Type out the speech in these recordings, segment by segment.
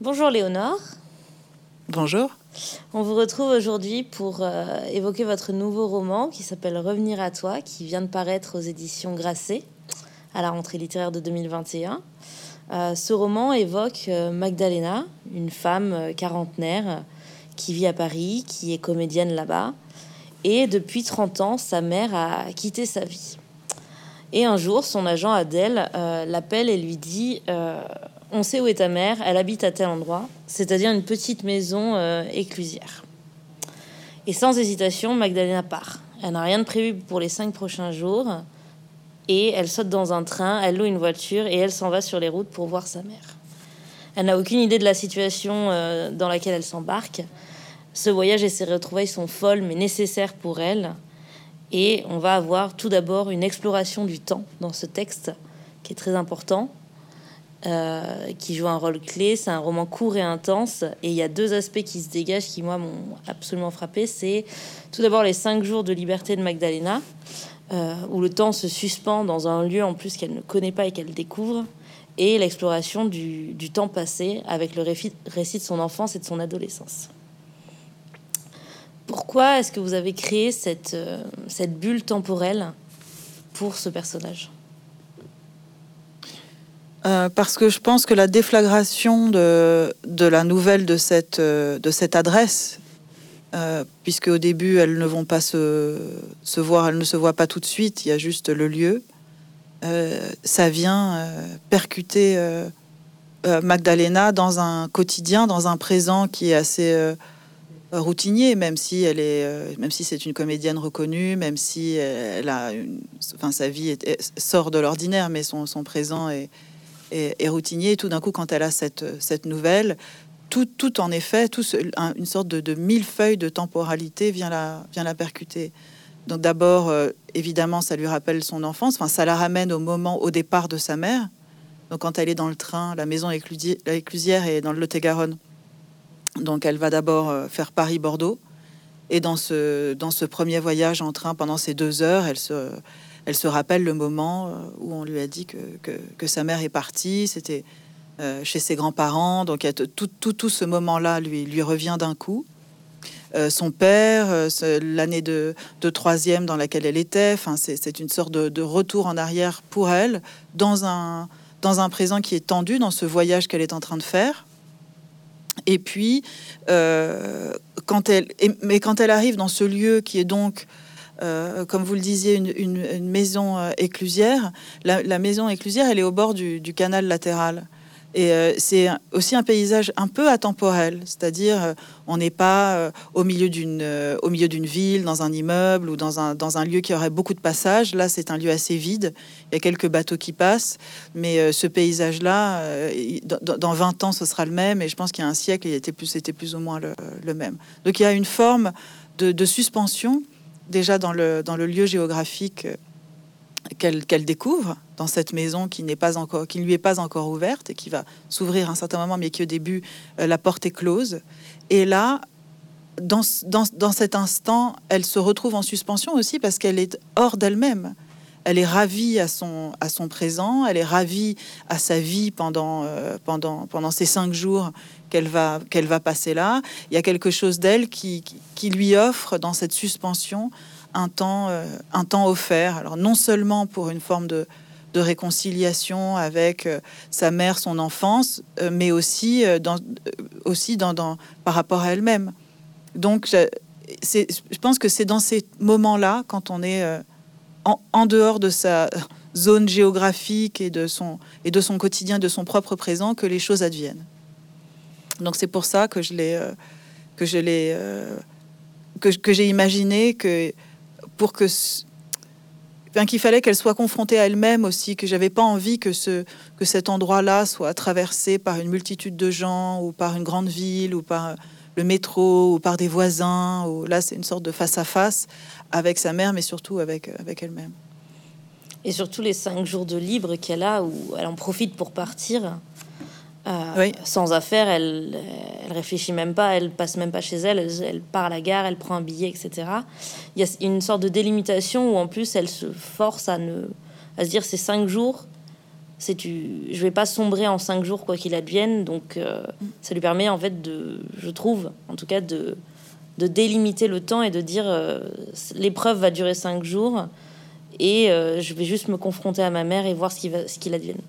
Bonjour Léonore. Bonjour. On vous retrouve aujourd'hui pour euh, évoquer votre nouveau roman qui s'appelle Revenir à toi, qui vient de paraître aux éditions Grasset à la rentrée littéraire de 2021. Euh, ce roman évoque euh, Magdalena, une femme quarantenaire qui vit à Paris, qui est comédienne là-bas. Et depuis 30 ans, sa mère a quitté sa vie. Et un jour, son agent Adèle l'appelle et lui dit on sait où est ta mère, elle habite à tel endroit, c'est-à-dire une petite maison euh, éclusière. Et sans hésitation, Magdalena part. Elle n'a rien de prévu pour les cinq prochains jours. Et elle saute dans un train, elle loue une voiture et elle s'en va sur les routes pour voir sa mère. Elle n'a aucune idée de la situation euh, dans laquelle elle s'embarque. Ce voyage et ses retrouvailles sont folles mais nécessaires pour elle. Et on va avoir tout d'abord une exploration du temps dans ce texte qui est très important. Euh, qui joue un rôle clé. C'est un roman court et intense. Et il y a deux aspects qui se dégagent qui, moi, m'ont absolument frappé. C'est tout d'abord les cinq jours de liberté de Magdalena, euh, où le temps se suspend dans un lieu en plus qu'elle ne connaît pas et qu'elle découvre. Et l'exploration du, temps passé avec le récit, de son enfance et de son adolescence. Pourquoi est-ce que vous avez créé cette, euh, cette bulle temporelle pour ce personnage? Euh, parce que je pense que la déflagration de, la nouvelle de cette, euh, adresse, euh, puisque au début elles ne vont pas se, voir, elles ne se voient pas tout de suite, il y a juste le lieu, ça vient percuter Magdalena dans un quotidien, dans un présent qui est assez routinier, même si elle est, même si c'est une comédienne reconnue, même si elle a, sa vie sort de l'ordinaire, mais son, son présent est et, routinier. Et tout d'un coup, quand elle a cette, cette nouvelle, tout, tout en effet, tout une sorte de, de millefeuille de temporalité vient la, vient la percuter. Donc d'abord, euh, évidemment, ça lui rappelle son enfance. Enfin, ça la ramène au moment, au départ de sa mère. Donc quand elle est dans le train, la maison éclusière est dans le Lot-et-Garonne. Donc elle va d'abord euh, faire Paris-Bordeaux. Et dans ce, dans ce premier voyage en train, pendant ces deux heures, elle se, elle se rappelle le moment euh, où on lui a dit que, que, sa mère est partie. C'était euh, chez ses grands-parents. Donc tout, tout, tout ce moment-là lui, lui revient d'un coup. Euh, son père, l'année de, de, troisième dans laquelle elle était. Enfin, c'est une sorte de, retour en arrière pour elle dans un, dans un présent qui est tendu dans ce voyage qu'elle est en train de faire. Et puis, quand elle, mais quand elle arrive dans ce lieu qui est donc euh, comme vous le disiez, une, maison euh, éclusière. La, maison éclusière, elle est au bord du, canal latéral. Et euh, c'est aussi un paysage un peu atemporel, c'est-à-dire on n'est pas au milieu d'une ville, dans un immeuble ou dans un, dans lieu qui aurait beaucoup de passages. Là, c'est un lieu assez vide. Il y a quelques bateaux qui passent, mais ce paysage-là, dans, 20 ans, ce sera le même. Et je pense qu'il y a un siècle, il était plus, c'était plus ou moins le, même. Donc il y a une forme de suspension déjà dans le, lieu géographique euh, qu'elle découvre dans cette maison qui n'est pas encore, qui ne lui est pas encore ouverte et qui va s'ouvrir un certain moment, mais qui au début euh, la porte est close. Et là, dans, dans, dans, cet instant, elle se retrouve en suspension aussi parce qu'elle est hors d'elle-même. Elle est ravie à son, à son présent, elle est ravie à sa vie pendant, euh, pendant, pendant ces cinq jours qu'elle va, va passer là. Il y a quelque chose d'elle qui, qui, lui offre dans cette suspension un temps, euh, un temps offert. Alors non seulement pour une forme de, de réconciliation avec euh, sa mère, son enfance, euh, mais aussi, dans, aussi dans, par rapport à elle-même. Donc je, je pense que c'est dans ces moments-là, quand on est en, en, dehors de sa zone géographique et de, son, et de son quotidien, de son propre présent, que les choses adviennent. Donc c'est pour ça que je l'ai euh, que je l'ai euh, que, j'ai imaginé que pour que enfin, qu'il fallait qu'elle soit confrontée à elle-même aussi, que j'avais pas envie que ce que cet endroit-là soit traversé par une multitude de gens ou par une grande ville ou par le métro ou par des voisins. Ou là, c'est une sorte de face à face avec sa mère, mais surtout avec avec elle-même. Et surtout les cinq jours de libre qu'elle a, où elle en profite pour partir. Euh, sans affaire, elle, elle réfléchit même pas, elle passe même pas chez elle, elle, part à la gare, elle prend un billet, etc. Il y a une sorte de délimitation où en plus elle se force à ne, à se dire ces cinq jours, c'est tu, je vais pas sombrer en cinq jours quoi qu'il advienne. Donc euh, ça lui permet en fait de, je trouve, en tout cas de, de délimiter le temps et de dire euh, l'épreuve va durer cinq jours et je vais juste me confronter à ma mère et voir ce qui va, ce qu'il advienne.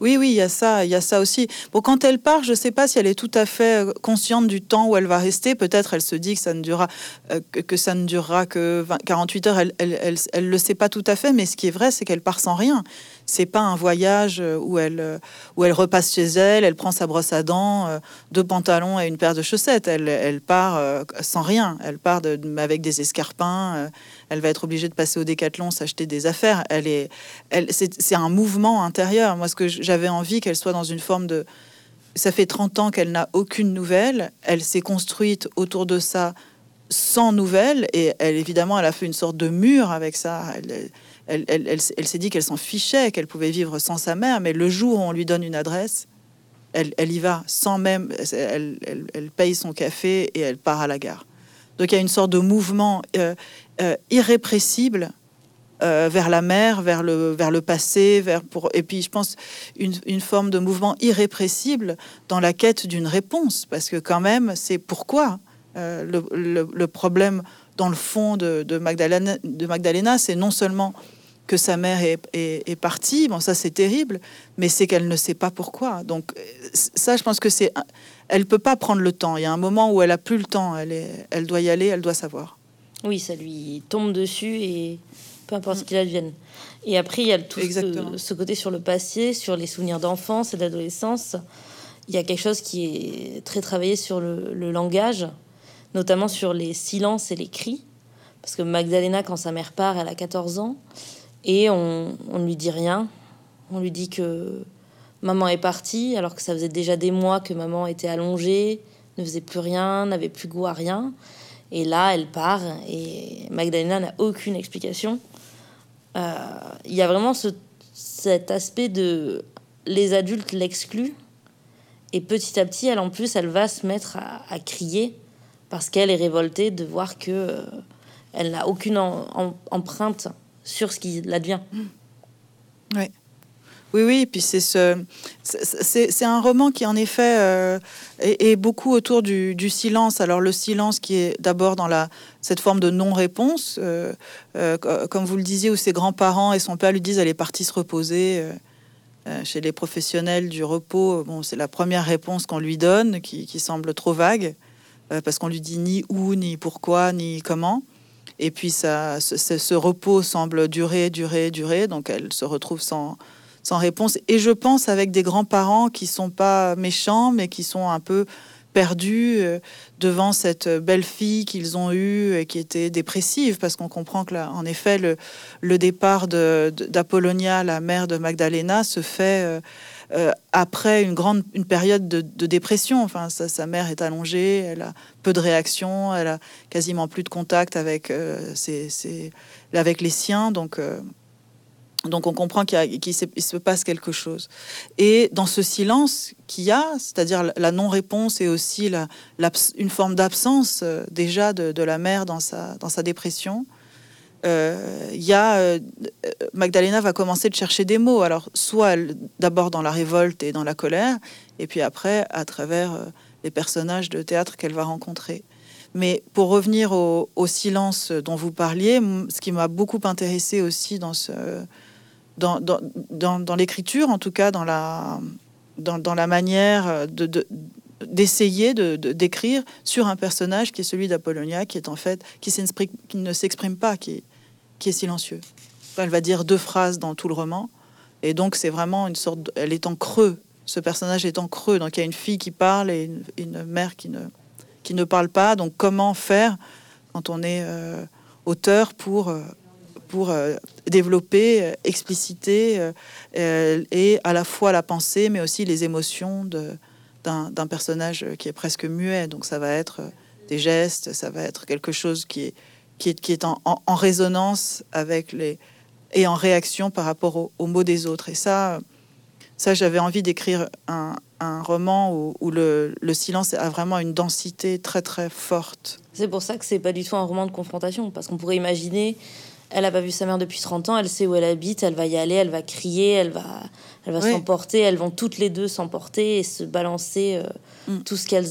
Oui, oui, il y a ça, il y a ça aussi. Bon, quand elle part, je ne sais pas si elle est tout à fait euh, consciente du temps où elle va rester. Peut-être elle se dit que ça ne durera euh, que, ça ne que 48 heures. Elle, elle, elle, le sait pas tout à fait, mais ce qui est vrai, c'est qu'elle part sans rien. C'est pas un voyage euh, où elle où elle repasse chez elle, elle prend sa brosse à dents, deux pantalons et une paire de chaussettes. Elle, elle part sans rien. Elle part avec des escarpins elle va être obligée de passer au décathlon, s'acheter des affaires. Elle est, elle, c'est un mouvement intérieur. Moi, ce que j'avais envie qu'elle soit dans une forme de. Ça fait 30 ans qu'elle n'a aucune nouvelle. Elle s'est construite autour de ça sans nouvelles. Et elle, évidemment, elle a fait une sorte de mur avec ça. Elle, elle, elle, s'est dit qu'elle s'en fichait, qu'elle pouvait vivre sans sa mère. Mais le jour où on lui donne une adresse, elle, y va sans même. Elle, paye son café et elle part à la gare. Donc il y a une sorte de mouvement euh, euh, irrépressible euh, vers la mer, vers le, vers le passé, vers pour, et puis je pense une, une forme de mouvement irrépressible dans la quête d'une réponse, parce que quand même, c'est pourquoi le, le, problème dans le fond de, de Magdalena, de Magdalena c'est non seulement que sa mère est, est, partie, bon ça c'est terrible, mais c'est qu'elle ne sait pas pourquoi. Donc ça, je pense que c'est, elle peut pas prendre le temps. Il y a un moment où elle a plus le temps. Elle est, elle doit y aller, elle doit savoir. Oui, ça lui tombe dessus et peu importe ce qu'il advienne. Et après, il y a tout ce, ce, côté sur le passé, sur les souvenirs d'enfance et d'adolescence. Il y a quelque chose qui est très travaillé sur le, le langage, notamment sur les silences et les cris. Parce que Magdalena, quand sa mère part, elle a 14 ans. Et on ne lui dit rien. On lui dit que maman est partie, alors que ça faisait déjà des mois que maman était allongée, ne faisait plus rien, n'avait plus goût à rien. Et là, elle part et Magdalena n'a aucune explication. Euh, il y a vraiment ce, cet aspect de les adultes l'excluent. Et petit à petit, elle en plus, elle va se mettre à, crier parce qu'elle est révoltée de voir que euh, elle n'a aucune empreinte sur ce qui l'advient. Oui. Oui, oui, puis c'est ce, c'est un roman qui en effet euh, est, beaucoup autour du, silence. Alors le silence qui est d'abord dans la cette forme de non-réponse, euh, euh, comme vous le disiez, où ses grands-parents et son père lui disent elle est partie se reposer. chez les professionnels du repos, bon, c'est la première réponse qu'on lui donne, qui, semble trop vague, parce qu'on lui dit ni où, ni pourquoi, ni comment. Et puis ça, ce, repos semble durer, durer, durer, donc elle se retrouve sans, sans réponse. Et je pense avec des grands-parents qui sont pas méchants, mais qui sont un peu perdus euh, devant cette belle fille qu'ils ont eue et qui était dépressive, parce qu'on comprend que en effet, le, le départ d'Apollonia, la mère de Magdalena, se fait euh, euh, après une grande une période de, dépression. Enfin, sa, mère est allongée, elle a peu de réactions, elle a quasiment plus de contact avec ses, avec les siens, donc donc on comprend qu'il se passe quelque chose. Et dans ce silence qu'il y a, c'est-à-dire la non-réponse et aussi la, une forme d'absence euh, déjà de, la mère dans sa, dans sa dépression, euh, il y a euh, Magdalena va commencer de chercher des mots. Alors soit d'abord dans la révolte et dans la colère, et puis après à travers les personnages de théâtre qu'elle va rencontrer. Mais pour revenir au, silence dont vous parliez, ce qui m'a beaucoup intéressé aussi dans dans, l'écriture, en tout cas dans la, dans, dans la manière de, d'essayer de, d'écrire sur un personnage qui est celui d'Apollonia, qui est en fait qui, qui ne s'exprime pas, qui, qui est silencieux. Elle va dire deux phrases dans tout le roman, et donc c'est vraiment une sorte, elle est en creux. Ce personnage est en creux, donc il y a une fille qui parle et une, mère qui ne qui ne parle pas. Donc comment faire quand on est euh, auteur pour euh, pour euh, développer, expliciter et à la fois la pensée, mais aussi les émotions d'un personnage qui est presque muet. Donc ça va être des gestes, ça va être quelque chose qui est, qui est, qui est en, en, résonance avec les et en réaction par rapport aux, mots des autres. Et ça, ça j'avais envie d'écrire un, un, roman où, où le, le, silence a vraiment une densité très très forte. C'est pour ça que c'est pas du tout un roman de confrontation, parce qu'on pourrait imaginer elle n'a pas vu sa mère depuis 30 ans, elle sait où elle habite, elle va y aller, elle va crier, elle va, elle va s'emporter, elles vont toutes les deux s'emporter et se balancer euh, mm. tout ce qu'elles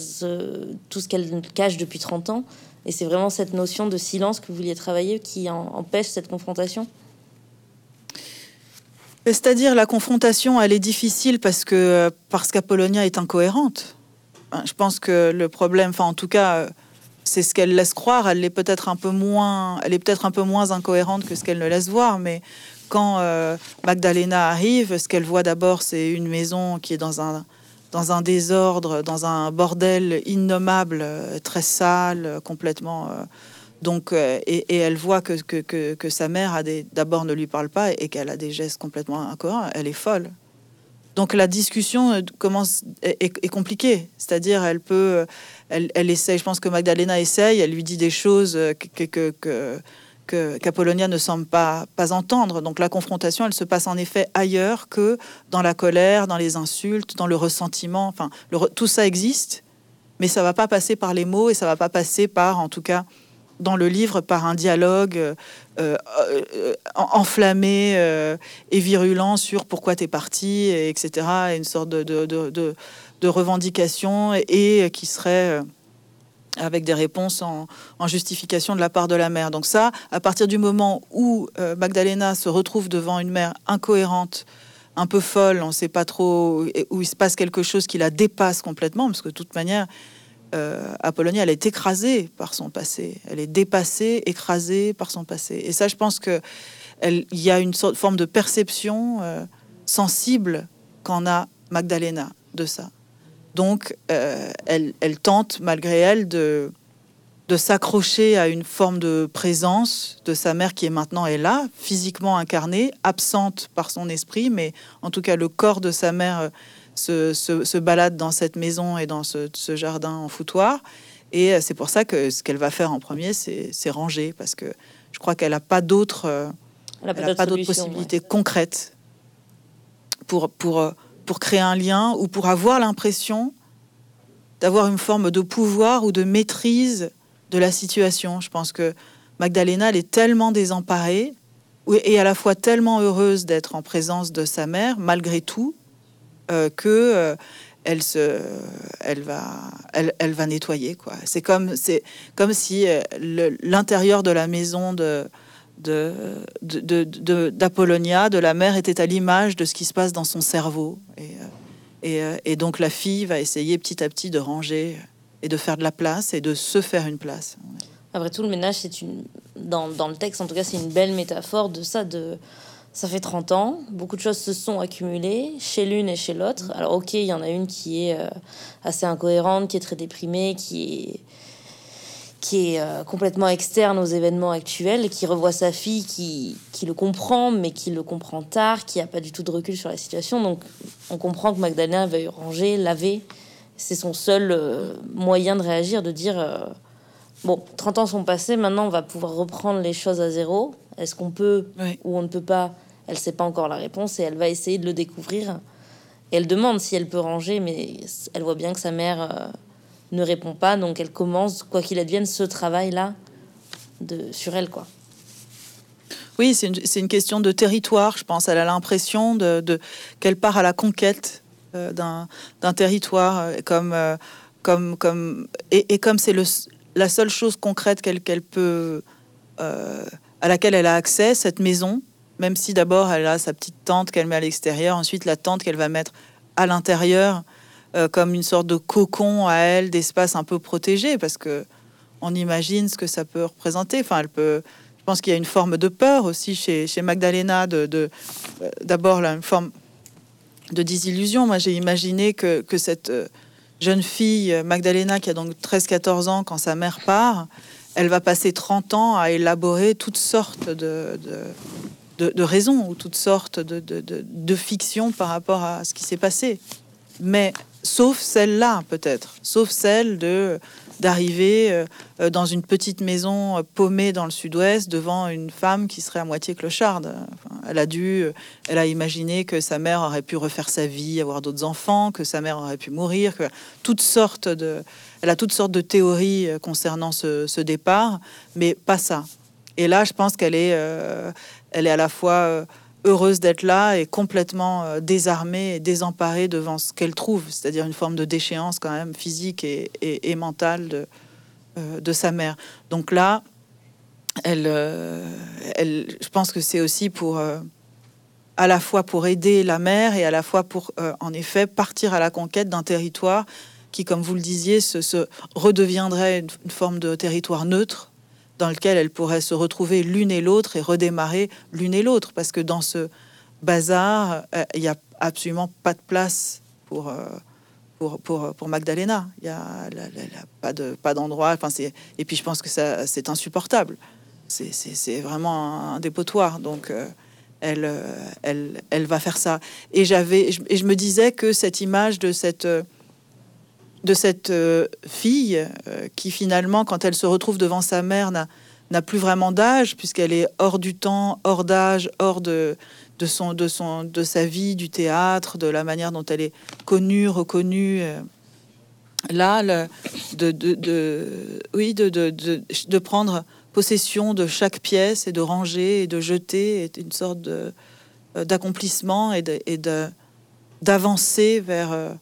tout ce qu'elles cachent depuis 30 ans. Et c'est vraiment cette notion de silence que vous vouliez travailler qui empêche cette confrontation? C'est-à-dire la confrontation, elle est difficile parce que parce qu'Apollonia est incohérente. Je pense que le problème, enfin en tout cas, c'est ce qu'elle laisse croire. Elle est peut-être un peu moins, elle est peut-être un peu moins incohérente que ce qu'elle ne laisse voir, mais quand euh, Magdalena arrive, ce qu'elle voit d'abord, c'est une maison qui est dans un, dans un désordre, dans un bordel innommable, euh, très sale, complètement. Euh, donc, et, elle voit que, que, que, sa mère d'abord ne lui parle pas et qu'elle a des gestes complètement incohérents. Elle est folle. Donc la discussion commence est, compliquée, c'est-à-dire elle peut, elle, elle, essaye. Je pense que Magdalena essaye. Elle lui dit des choses que, que qu'Apollonia ne semble pas, entendre. Donc la confrontation, elle se passe en effet ailleurs que dans la colère, dans les insultes, dans le ressentiment. Enfin, tout ça existe, mais ça va pas passer par les mots et ça va pas passer par, en tout cas, dans le livre, par un dialogue euh, euh, enflammé euh, et virulent sur pourquoi tu es parti, etc. Et une sorte de revendication et qui serait avec des réponses en, justification de la part de la mère. Donc ça, à partir du moment où euh, Magdalena se retrouve devant une mère incohérente, un peu folle, on ne sait pas trop, où il se passe quelque chose qui la dépasse complètement, parce que de toute manière, euh, Apollonia, elle est écrasée par son passé, elle est dépassée, écrasée par son passé. Et ça, je pense que il y a une sorte, forme de perception euh, sensible qu'en a Magdalena de ça. Donc, euh, elle, tente, malgré elle, de, de s'accrocher à une forme de présence de sa mère qui est maintenant est là, physiquement incarnée, absente par son esprit, mais en tout cas le corps de sa mère euh, se, balade dans cette maison et dans ce, jardin en foutoir. Et euh, c'est pour ça que ce qu'elle va faire en premier, c'est ranger, parce que je crois qu'elle n'a pas d'autres possibilités concrètes pour, pour pour créer un lien ou pour avoir l'impression d'avoir une forme de pouvoir ou de maîtrise de la situation. Je pense que Magdalena, elle est tellement désemparée et à la fois tellement heureuse d'être en présence de sa mère, malgré tout, euh, que euh, elle se, elle va, elle, va nettoyer quoi. C'est comme, comme si euh, l'intérieur de la maison de d'Apollonia, de, de, la mère, était à l'image de ce qui se passe dans son cerveau. Et, euh, euh, et, donc la fille va essayer petit à petit de ranger et de faire de la place et de se faire une place. Après tout, le ménage, c'est une. Dans, dans, le texte, en tout cas, c'est une belle métaphore de ça. De... Ça fait 30 ans, beaucoup de choses se sont accumulées chez l'une et chez l'autre. Alors, ok, il y en a une qui est euh, assez incohérente, qui est très déprimée, qui est qui est euh, complètement externe aux événements actuels, qui revoit sa fille, qui, qui le comprend, mais qui le comprend tard, qui n'a pas du tout de recul sur la situation. Donc on comprend que Magdalena veuille ranger, laver. C'est son seul euh, moyen de réagir, de dire, euh, bon, 30 ans sont passés, maintenant on va pouvoir reprendre les choses à zéro. Est-ce qu'on peut ou on ne peut pas? Elle ne sait pas encore la réponse et elle va essayer de le découvrir. Et elle demande si elle peut ranger, mais elle voit bien que sa mère ne répond pas, donc elle commence, quoi qu'il advienne, ce travail-là de, sur elle, quoi. Oui, c'est une, une, question de territoire, je pense. Elle a l'impression de, de qu'elle part à la conquête euh, d'un territoire, euh, comme, euh, comme, comme, et, comme c'est la seule chose concrète qu'elle qu'elle peut, à laquelle elle a accès, cette maison, même si d'abord elle a sa petite tente qu'elle met à l'extérieur, ensuite la tente qu'elle va mettre à l'intérieur euh, comme une sorte de cocon à elle, d'espace un peu protégé, parce que on imagine ce que ça peut représenter. Enfin, elle peut. Je pense qu'il y a une forme de peur aussi chez, chez Magdalena, de, euh, d'abord une forme de désillusion. Moi, j'ai imaginé que, que cette euh, jeune fille, Magdalena, qui a donc 13-14 ans quand sa mère part, elle va passer 30 ans à élaborer toutes sortes de, de, de, raisons ou toutes sortes de, de, de, fictions par rapport à ce qui s'est passé. Mais sauf celle-là peut-être, sauf celle de d'arriver euh, dans une petite maison euh, paumée dans le sud-ouest devant une femme qui serait à moitié clocharde. elle a dû, elle a imaginé que sa mère aurait pu refaire sa vie, avoir d'autres enfants, que sa mère aurait pu mourir, que toutes sortes de, elle a toutes sortes de théories euh, concernant ce, ce départ, mais pas ça. Et là, je pense qu'elle est, elle est à la fois heureuse d'être là et complètement désarmée et désemparée devant ce qu'elle trouve, c'est-à-dire une forme de déchéance quand même physique et, et mentale de, de sa mère. Donc là, elle, elle, je pense que c'est aussi pour à la fois pour aider la mère et à la fois pour, euh, en effet, partir à la conquête d'un territoire qui, comme vous le disiez, se, redeviendrait une, forme de territoire neutre dans lequel elle pourrait se retrouver l'une et l'autre et redémarrer l'une et l'autre. Parce que dans ce bazar, euh, il n'y a absolument pas de place pour, euh, pour, pour, pour, Magdalena. Il n'y a, pas de pas d'endroit. Enfin, et puis je pense que ça, c'est insupportable. C'est vraiment un, dépotoir. Donc elle, euh, elle, elle va faire ça. Et j'avais, et je me disais que cette image de cette de cette euh, fille euh, qui finalement, quand elle se retrouve devant sa mère, n'a plus vraiment d'âge puisqu'elle est hors du temps, hors d'âge, hors de, de, son, de, son, de sa vie, du théâtre, de la manière dont elle est connue, reconnue. Là, de, de, oui, de, de, prendre possession de chaque pièce et de ranger et de jeter est une sorte euh, d'accomplissement et, et d'avancer vers, euh,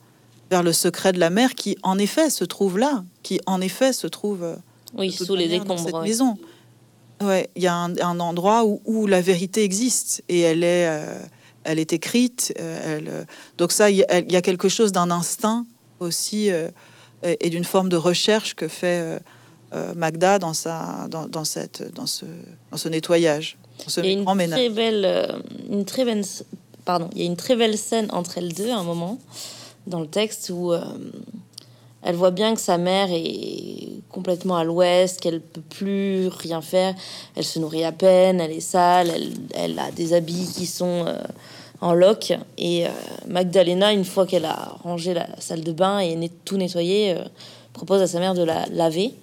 vers le secret de la mer qui, en effet, se trouve là, qui, en effet, se trouve euh, oui, sous les décombres cette maison. Ouais, il y a un, endroit où, où, la vérité existe et elle est, elle est écrite. elle, donc ça, il y, y, a quelque chose d'un instinct aussi et d'une forme de recherche que fait euh, Magda dans, sa, dans, dans, cette, dans, ce, dans ce nettoyage. Il y a une très belle, euh, une très belle, pardon, il y a une très belle scène entre elles deux à un moment dans le texte où euh, elle voit bien que sa mère est complètement à l'ouest, qu'elle peut plus rien faire, elle se nourrit à peine, elle est sale, elle, a des habits qui sont en loc. Et Magdalena, une fois qu'elle a rangé la salle de bain et tout nettoyé, propose à sa mère de la laver.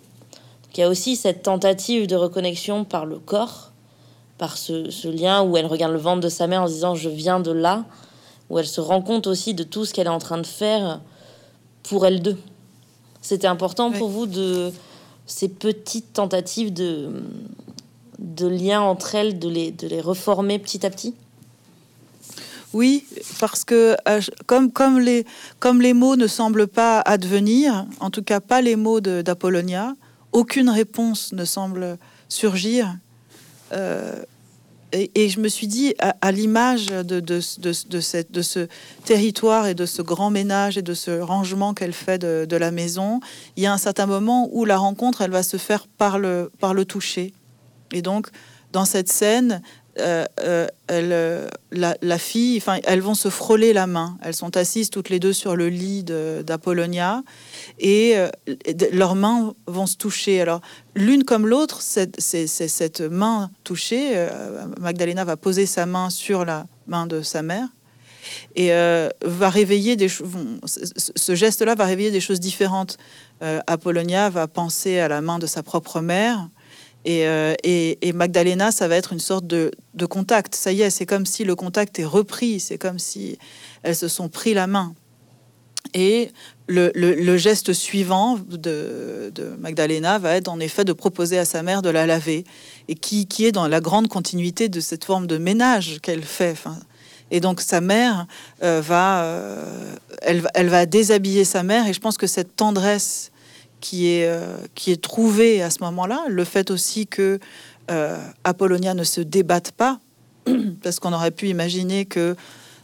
Il y a aussi cette tentative de reconnexion par le corps, par ce, lien où elle regarde le ventre de sa mère en disant je viens de là, où elle se rend compte aussi de tout ce qu'elle est en train de faire pour elle deux. C'était important pour vous de ces petites tentatives de, de lien entre elles, de les, de les reformer petit à petit? Oui, parce que euh, comme, comme, les, comme les mots ne semblent pas advenir, en tout cas pas les mots d'Apollonia, aucune réponse ne semble surgir. Euh, et, je me suis dit, à, l'image de, ce territoire et de ce grand ménage et de ce rangement qu'elle fait de, la maison, il y a un certain moment où la rencontre, elle va se faire par le toucher. Et donc, dans cette scène, euh, euh, elle, la, fille, enfin, elles vont se frôler la main. Elles sont assises toutes les deux sur le lit d'Apollonia et euh, leurs mains vont se toucher. Alors, l'une comme l'autre, c'est cette main touchée. Magdalena va poser sa main sur la main de sa mère et va réveiller des ce geste-là va réveiller des choses différentes. Apollonia va penser à la main de sa propre mère euh, et, Magdalena, ça va être une sorte de, contact. Ça y est, c'est comme si le contact est repris. C'est comme si elles se sont pris la main. Et le, geste suivant de, Magdalena va être en effet de proposer à sa mère de la laver, et qui, est dans la grande continuité de cette forme de ménage qu'elle fait. et donc sa mère euh, va, euh, elle, elle, va déshabiller sa mère, et je pense que cette tendresse qui est, euh, qui est trouvé à ce moment-là. Le fait aussi que euh, Apollonia ne se débatte pas, parce qu'on aurait pu imaginer que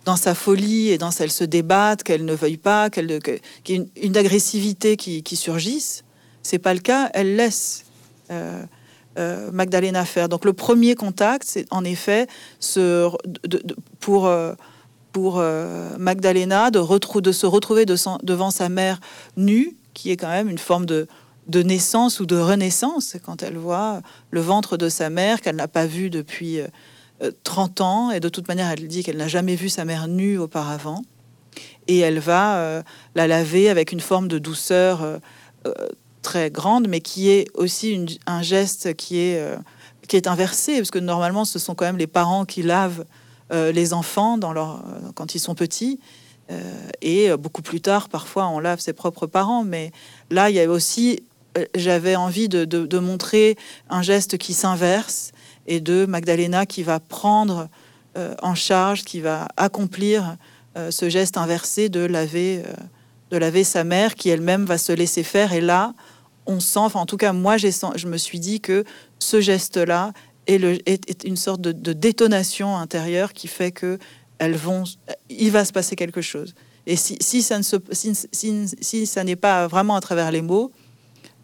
dans sa folie et dans elle se débatte, qu'elle ne veuille pas, qu'elle qu'il y ait une, agressivité qui, qui, surgisse. C'est pas le cas. Elle laisse euh, Magdalena faire. Donc le premier contact, c'est en effet ce, pour pour Magdalena de, de se retrouver devant sa mère nue qui est quand même une forme de, de naissance ou de renaissance quand elle voit le ventre de sa mère qu'elle n'a pas vu depuis 30 euh, ans. Et de toute manière, elle dit qu'elle n'a jamais vu sa mère nue auparavant. Et elle va euh, la laver avec une forme de douceur euh, très grande, mais qui est aussi un geste qui est, qui est inversé, parce que normalement, ce sont quand même les parents qui lavent les enfants quand ils sont petits. Euh, et beaucoup plus tard, parfois, on lave ses propres parents. Mais là, il y a aussi j'avais envie de, montrer un geste qui s'inverse et de Magdalena qui va prendre en charge, qui va accomplir ce geste inversé de laver, de laver sa mère, qui elle-même va se laisser faire. Et là, on sent, en tout cas moi, je me suis dit que ce geste-là est, une sorte de, détonation intérieure qui fait que elles vont, il va se passer quelque chose. Et si, ça ne se, si, n'est pas vraiment à travers les mots,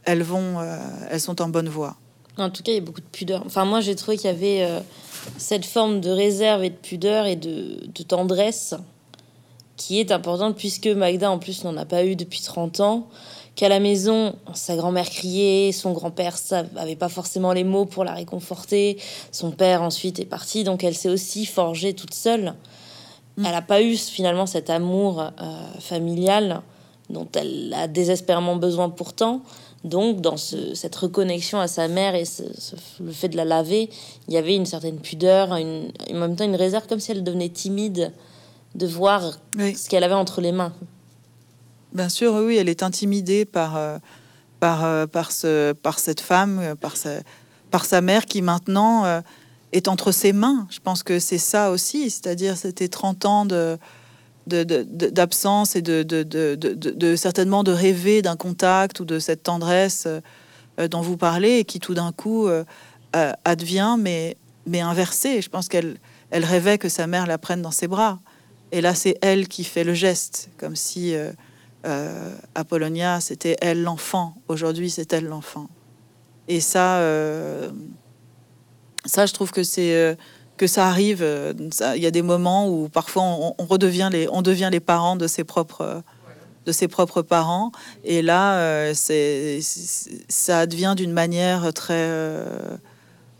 elles vont, euh, elles sont en bonne voie. En tout cas, il y a beaucoup de pudeur. Enfin, moi, j'ai trouvé qu'il y avait euh, cette forme de réserve et de pudeur et de, de tendresse qui est importante puisque Magda, en plus, n'en a pas eu depuis 30 ans qu'à la maison, sa grand-mère criait, son grand-père n'avait pas forcément les mots pour la réconforter, son père ensuite est parti, donc elle s'est aussi forgée toute seule. Mm. Elle n'a pas eu finalement cet amour euh, familial dont elle a désespérément besoin pourtant. Donc, dans cette reconnexion à sa mère et le fait de la laver, il y avait une certaine pudeur, une, en même temps une réserve, comme si elle devenait timide de voir ce qu'elle avait entre les mains. Bien sûr, oui, elle est intimidée par, euh, par, euh, par, ce, par cette femme, par sa, par sa mère qui maintenant est entre ses mains. Je pense que c'est ça aussi, c'est-à-dire c'était 30 ans de d'absence et de, de, de, certainement de rêver d'un contact ou de cette tendresse dont vous parlez et qui tout d'un coup advient mais, mais inversée. Je pense qu'elle elle rêvait que sa mère la prenne dans ses bras. Et là, c'est elle qui fait le geste, comme si euh, Apollonia, c'était elle l'enfant. Aujourd'hui, c'est elle l'enfant. Et ça, euh, ça, je trouve que c'est euh, que ça arrive. Il y a des moments où parfois on, redevient les, on devient les parents de ses propres de ses propres parents. Et là, c'est ça devient d'une manière très,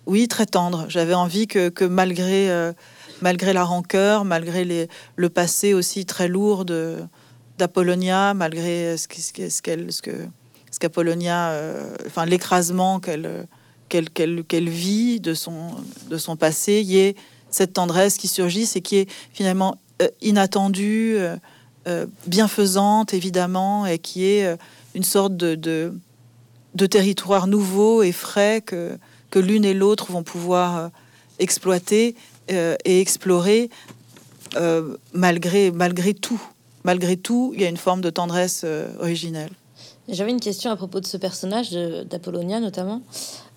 oui, très tendre. J'avais envie que, que malgré malgré la rancœur, malgré les, le passé aussi très lourd de d'Apollonia, malgré ce qu'elle, ce qu'elle, ce que, ce qu'Apollonia, euh, enfin l'écrasement qu'elle, qu'elle, qu'elle, vit de son, de son passé, il y ait cette tendresse qui surgit et qui est finalement euh, inattendue, euh, bienfaisante évidemment, et qui est une sorte de, de, territoire nouveau et frais que, que l'une et l'autre vont pouvoir exploiter et explorer malgré, malgré tout malgré tout, il y a une forme de tendresse euh, originelle. J'avais une question à propos de ce personnage d'Apollonia notamment.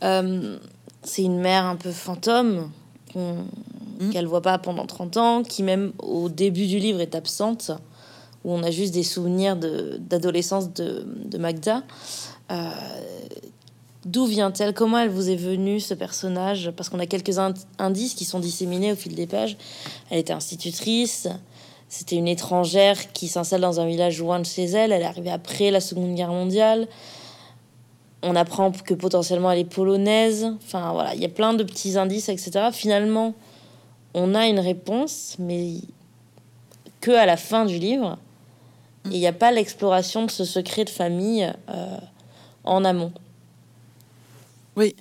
Euh, c'est une mère un peu fantôme mmh. qu'elle voit pas pendant 30 ans, qui même au début du livre est absente, où on a juste des souvenirs d'adolescence de, de, Magda. Euh, d'où vient-elle? Comment elle vous est venue ce personnage? Parce qu'on a quelques indices qui sont disséminés au fil des pages. Elle était institutrice, c'était une étrangère qui s'installe dans un village loin de chez elle. Elle est arrivée après la Seconde Guerre mondiale. On apprend que potentiellement elle est polonaise. Enfin voilà, il y a plein de petits indices, etc. Finalement, on a une réponse, mais que à la fin du livre. Il n'y a pas l'exploration de ce secret de famille euh, en amont. Oui.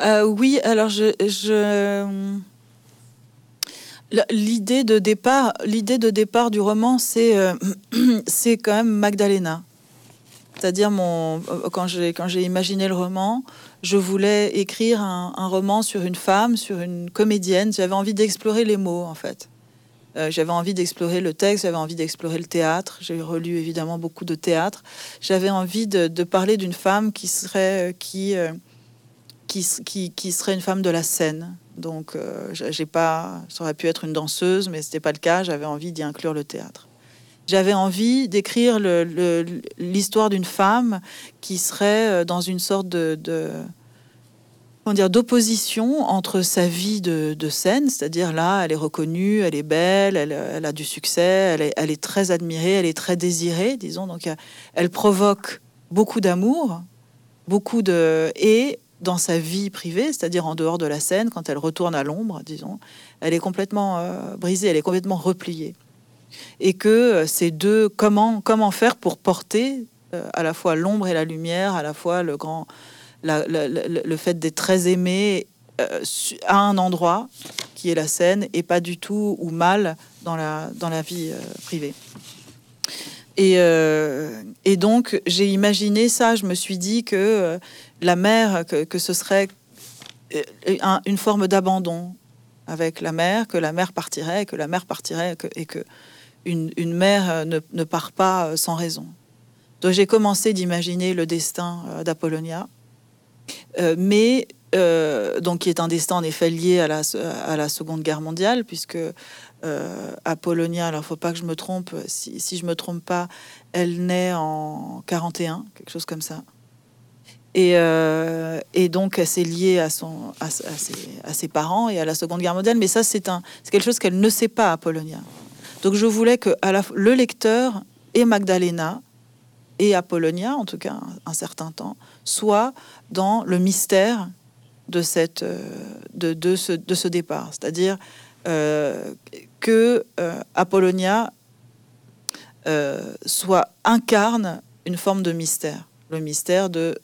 Euh, oui, alors je, L'idée de départ, l'idée de départ du roman, c'est euh, c'est quand même Magdalena. C'est-à-dire euh, quand j'ai imaginé le roman, je voulais écrire un, roman sur une femme, sur une comédienne. J'avais envie d'explorer les mots en fait. Euh, j'avais envie d'explorer le texte, j'avais envie d'explorer le théâtre. J'ai relu évidemment beaucoup de théâtre. J'avais envie de, parler d'une femme qui serait qui, qui, qui, qui serait une femme de la scène, donc, euh, j'ai pas, ça aurait pu être une danseuse, mais c'était pas le cas. J'avais envie d'y inclure le théâtre. J'avais envie d'écrire l'histoire d'une femme qui serait euh, dans une sorte de, dire d'opposition entre sa vie de, scène, c'est-à-dire là, elle est reconnue, elle est belle, elle, a du succès, elle est, très admirée, elle est très désirée, disons. Donc, elle provoque beaucoup d'amour, beaucoup de et dans sa vie privée, c'est-à-dire en dehors de la scène, quand elle retourne à l'ombre, disons, elle est complètement euh, brisée, elle est complètement repliée. Et que euh, ces deux, comment, comment faire pour porter euh, à la fois l'ombre et la lumière, à la fois le grand, le fait d'être très aimé à un endroit qui est la scène et pas du tout ou mal dans la, dans la vie privée. Et, et donc, j'ai imaginé ça. Je me suis dit que la mère, que, ce serait une forme d'abandon avec la mère, que la mère partirait, que la mère partirait, et que une, mère ne, ne, part pas sans raison. Donc j'ai commencé d'imaginer le destin d'Apollonia, mais euh, donc qui est un destin en effet lié à la, à Seconde Guerre mondiale, puisque euh, Apollonia, alors faut pas que je me trompe, si, je me trompe pas, elle naît en 41, quelque chose comme ça. Et, euh, donc, c'est lié à, son, à, ses, à, ses, parents et à la Seconde Guerre mondiale. Mais ça, c'est quelque chose qu'elle ne sait pas, Apollonia. Donc, je voulais que le lecteur et Magdalena et Apollonia, en tout cas un, certain temps, soient dans le mystère de, cette, euh, de, de, ce, de ce départ. C'est-à-dire euh, que euh, Apollonia soit incarne une forme de mystère, le mystère de,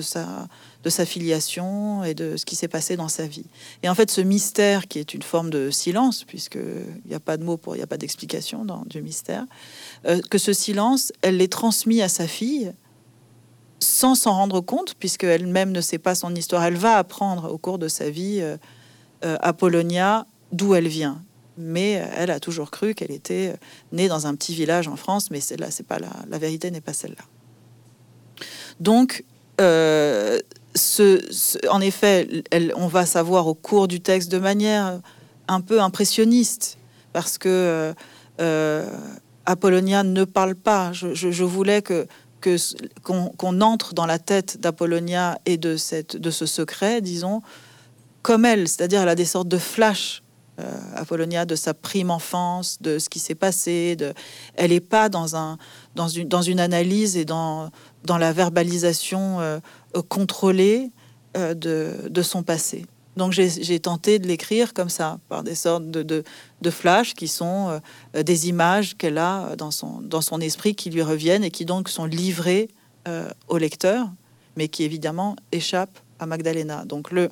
sa, de sa filiation et de ce qui s'est passé dans sa vie. Et en fait, ce mystère, qui est une forme de silence, puisqu'il n'y a pas de mots pour, il n'y a pas d'explication dans du mystère, que ce silence, elle l'est transmis à sa fille sans s'en rendre compte, puisqu'elle-même ne sait pas son histoire. Elle va apprendre au cours de sa vie euh, euh, Apollonia d'où elle vient. Mais elle a toujours cru qu'elle était née dans un petit village en France, mais celle-là, c'est pas la, vérité n'est pas celle-là. Donc, euh, en effet, on va savoir au cours du texte de manière un peu impressionniste, parce que Apollonia ne parle pas. je voulais que qu'on entre dans la tête d'Apollonia et de, cette, de ce secret, disons, comme elle, c'est-à-dire elle a des sortes de flashs, euh, Apollonia, de sa prime enfance, de ce qui s'est passé. Elle n'est pas dans, un, dans, une, dans une analyse et dans, dans la verbalisation euh, contrôlée euh, de, son passé. Donc j'ai tenté de l'écrire comme ça, par des sortes de, de, flashs qui sont euh, des images qu'elle a dans son, esprit qui lui reviennent et qui donc sont livrées euh, au lecteur, mais qui évidemment échappent à Magdalena. Donc le,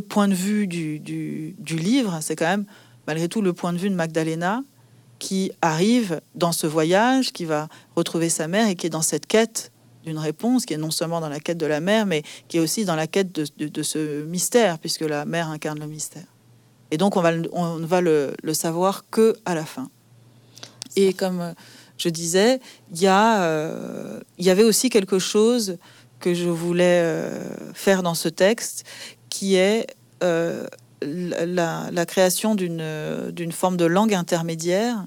point de vue du, du livre, c'est quand même malgré tout le point de vue de Magdalena qui arrive dans ce voyage, qui va retrouver sa mère et qui est dans cette quête d'une réponse qui est non seulement dans la quête de la mère, mais qui est aussi dans la quête de, ce mystère, puisque la mère incarne le mystère. Et donc, on va, on va le, savoir que à la fin. Et comme euh, je disais, il y, euh, y avait aussi quelque chose que je voulais euh, faire dans ce texte, qui est la, la, création d'une forme de langue intermédiaire,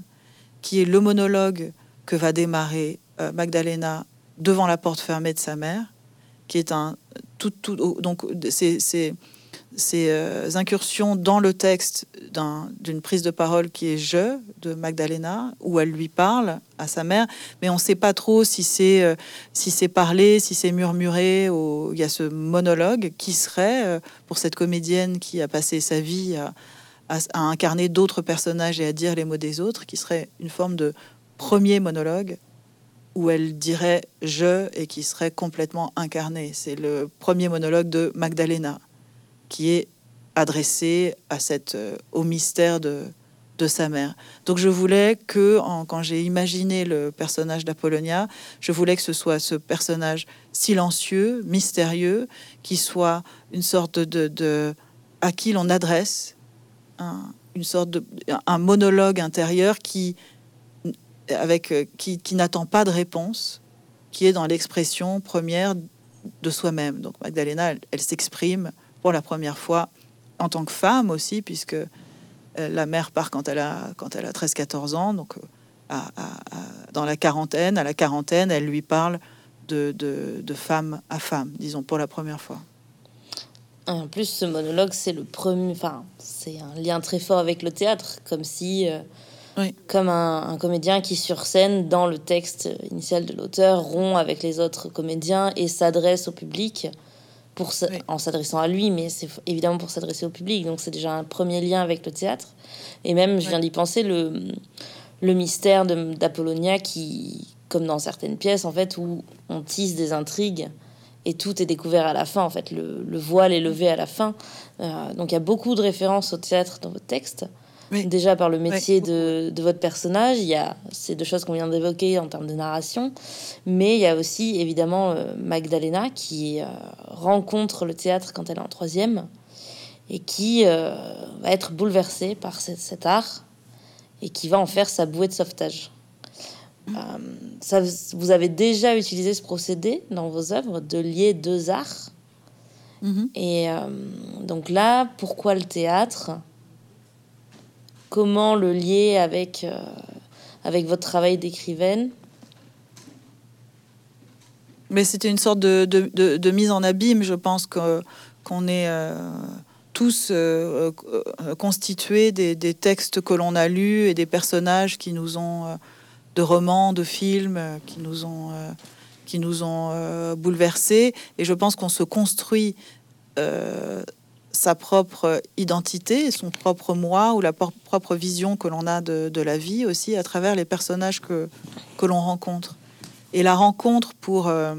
qui est le monologue que va démarrer Magdalena devant la porte fermée de sa mère, qui est un tout, tout donc ces, ces, euh, incursions dans le texte d'une prise de parole qui est je de Magdalena où elle lui parle à sa mère, mais on ne sait pas trop si c'est euh, si c'est parlé, si c'est murmuré. Ou, il y a ce monologue qui serait euh, pour cette comédienne qui a passé sa vie à, à incarner d'autres personnages et à dire les mots des autres, qui serait une forme de premier monologue où elle dirait je et qui serait complètement incarnée. C'est le premier monologue de Magdalena qui est adressé à cette, euh, au mystère de, de sa mère. Donc je voulais que, quand j'ai imaginé le personnage d'Apollonia, je voulais que ce soit ce personnage silencieux, mystérieux, qui soit une sorte de, à qui l'on adresse un, une sorte de un monologue intérieur qui avec, euh, qui, n'attend pas de réponse, qui est dans l'expression première de soi-même. Donc Magdalena, elle, s'exprime pour la première fois en tant que femme aussi, puisque euh, la mère part quand elle a, quand elle a 13-14 ans, donc euh, dans la quarantaine. À la quarantaine, elle lui parle de, de, femme à femme, disons, pour la première fois. En plus, ce monologue, c'est le premier, enfin, c'est un lien très fort avec le théâtre, comme si comme un, comédien qui sur scène, dans le texte initial de l'auteur, rompt avec les autres comédiens et s'adresse au public pour en s'adressant à lui, mais c'est évidemment pour s'adresser au public. Donc c'est déjà un premier lien avec le théâtre. Et même, je viens d'y penser, le, le mystère d'Apollonia qui, comme dans certaines pièces, en fait, où on tisse des intrigues et tout est découvert à la fin. En fait, le, voile est levé à la fin. Euh, donc il y a beaucoup de références au théâtre dans votre texte. Déjà par le métier de, de, votre personnage, il y a ces deux choses qu'on vient d'évoquer en termes de narration, mais il y a aussi évidemment euh, Magdalena qui euh, rencontre le théâtre quand elle est en troisième et qui euh, va être bouleversée par cet art et qui va en faire sa bouée de sauvetage. ça, vous avez déjà utilisé ce procédé dans vos œuvres de lier deux arts. Mm-hmm. Et donc là, pourquoi le théâtre? Comment le lier avec, euh, avec votre travail d'écrivaine Mais c'était une sorte de, mise en abîme, je pense que qu'on est euh, tous euh, constitués des, des, textes que l'on a lus et des personnages qui nous ont, de romans, de films, qui nous ont, qui nous ont bouleversés. Et je pense qu'on se construit sa propre identité, son propre moi ou la propre vision que l'on a de, la vie aussi à travers les personnages que, que l'on rencontre. Et la rencontre pour, euh,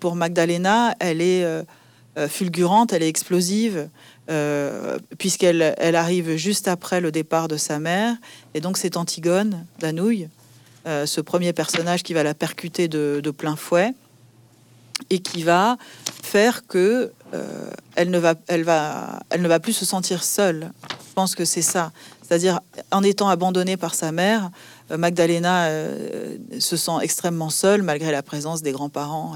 pour Magdalena, elle est euh, euh, fulgurante, elle est explosive, puisqu'elle elle arrive juste après le départ de sa mère. Et donc c'est Antigone d'Anouille, ce premier personnage qui va la percuter de, de plein fouet et qui va faire que euh, elle, ne va, plus se sentir seule. Je pense que c'est ça. C'est-à-dire, en étant abandonnée par sa mère, euh, Magdalena euh, se sent extrêmement seule malgré la présence des grands-parents